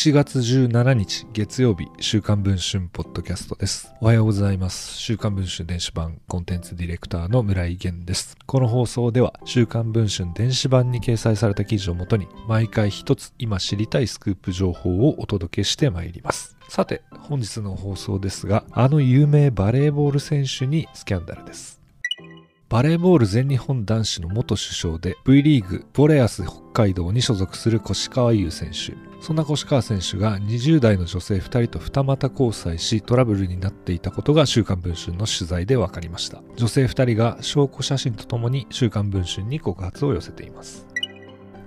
1月17日月曜日週刊文春ポッドキャストです。おはようございます。週刊文春電子版コンテンツディレクターの村井源です。この放送では週刊文春電子版に掲載された記事をもとに毎回一つ今知りたいスクープ情報をお届けしてまいります。さて、本日の放送ですが、あの有名バレーボール選手にスキャンダルです。バレーボール全日本男子の元首相で V リーグボレアス北海道に所属する越川優選手。そんな越川選手が20代の女性2人と二股交際しトラブルになっていたことが週刊文春の取材で分かりました。女性2人が証拠写真とともに週刊文春に告発を寄せています。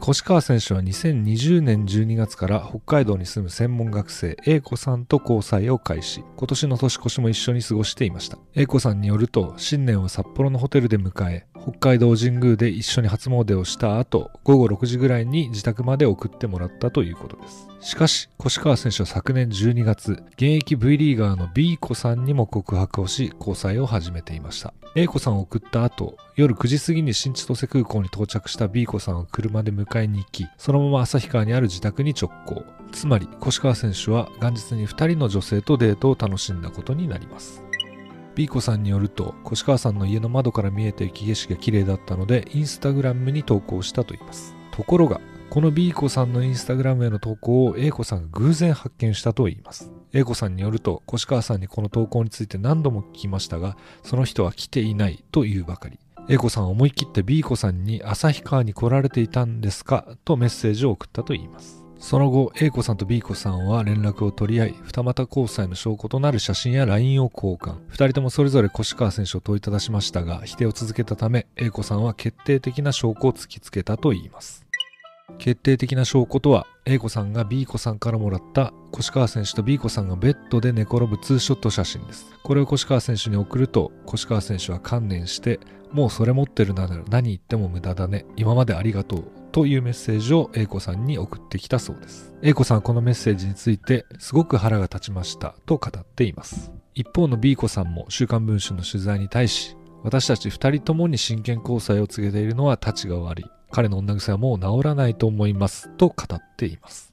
越川選手は2020年12月から北海道に住む専門学生 A 子さんと交際を開始今年の年越しも一緒に過ごしていました A 子さんによると新年を札幌のホテルで迎え北海道神宮で一緒に初詣をした後午後6時ぐらいに自宅まで送ってもらったということです。しかし越川選手は昨年12月現役 V リーガーの B 子さんにも告白をし交際を始めていました。A 子さんを送った後夜9時過ぎに新千歳空港に到着した B 子さんを車で迎えに行きそのまま旭川にある自宅に直行。つまり越川選手は元日に2人の女性とデートを楽しんだことになります。B 子さんによると越川さんの家の窓から見えて雪景色が綺麗だったのでインスタグラムに投稿したといいます。ところがこの B 子さんのインスタグラムへの投稿を A 子さんが偶然発見したといいます。A 子さんによると越川さんにこの投稿について何度も聞きましたがその人は来ていないというばかり。A 子さんは思い切って B 子さんに旭川に来られていたんですか？とメッセージを送ったといいます。その後 A 子さんと B 子さんは連絡を取り合い二股交際の証拠となる写真や LINE を交換。二人ともそれぞれ越川選手を問いただしましたが否定を続けたため A 子さんは決定的な証拠を突きつけたといいます。決定的な証拠とは A 子さんが B 子さんからもらった越川選手と B 子さんがベッドで寝転ぶツーショット写真です。これを越川選手に送ると越川選手は観念してもうそれ持ってるなら何言っても無駄だね。今までありがとう。というメッセージを A 子さんに送ってきたそうです。A 子さんはこのメッセージについてすごく腹が立ちましたと語っています。一方の B 子さんも週刊文春の取材に対し私たち二人ともに真剣交際を告げているのは立ちが悪い。彼の女癖はもう治らないと思いますと語っています。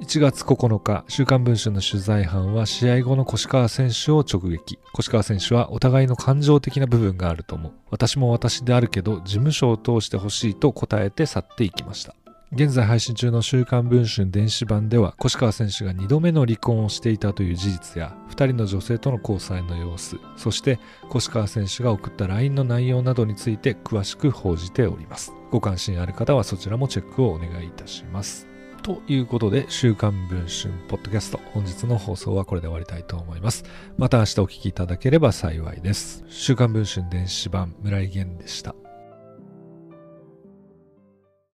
1月9日、週刊文春の取材班は試合後の越川選手を直撃。越川選手はお互いの感情的な部分があると思う。私も私であるけど、事務所を通してほしいと答えて去っていきました。現在配信中の週刊文春電子版では、越川選手が2度目の離婚をしていたという事実や、2人の女性との交際の様子、そして越川選手が送った LINE の内容などについて詳しく報じております。ご関心ある方はそちらもチェックをお願いいたします。ということで、週刊文春ポッドキャスト、本日の放送はこれで終わりたいと思います。また明日お聞きいただければ幸いです。週刊文春電子版、村井源でした。